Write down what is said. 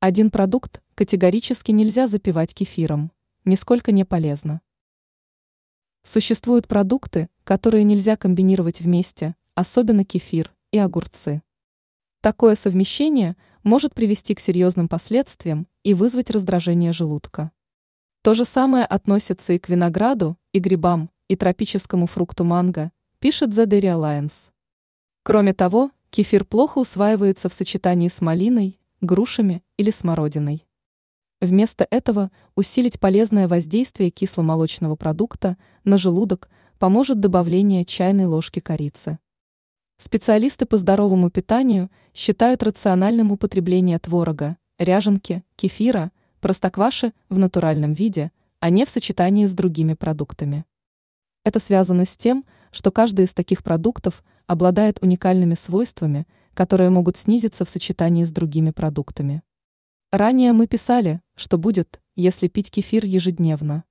Один продукт категорически нельзя запивать кефиром, нисколько не полезно. Существуют продукты, которые нельзя комбинировать вместе, особенно кефир и огурцы. Такое совмещение может привести к серьезным последствиям и вызвать раздражение желудка. То же самое относится и к винограду, и грибам, и тропическому фрукту манго, пишет The Dairy Alliance. Кроме того, кефир плохо усваивается в сочетании с малиной, грушами или смородиной. Вместо этого усилить полезное воздействие кисломолочного продукта на желудок поможет добавление чайной ложки корицы. Специалисты по здоровому питанию считают рациональным употребление творога, ряженки, кефира, простокваши в натуральном виде, а не в сочетании с другими продуктами. Это связано с тем, что каждый из таких продуктов обладает уникальными свойствами, которые могут снизиться в сочетании с другими продуктами. Ранее мы писали, что будет, если пить кефир ежедневно.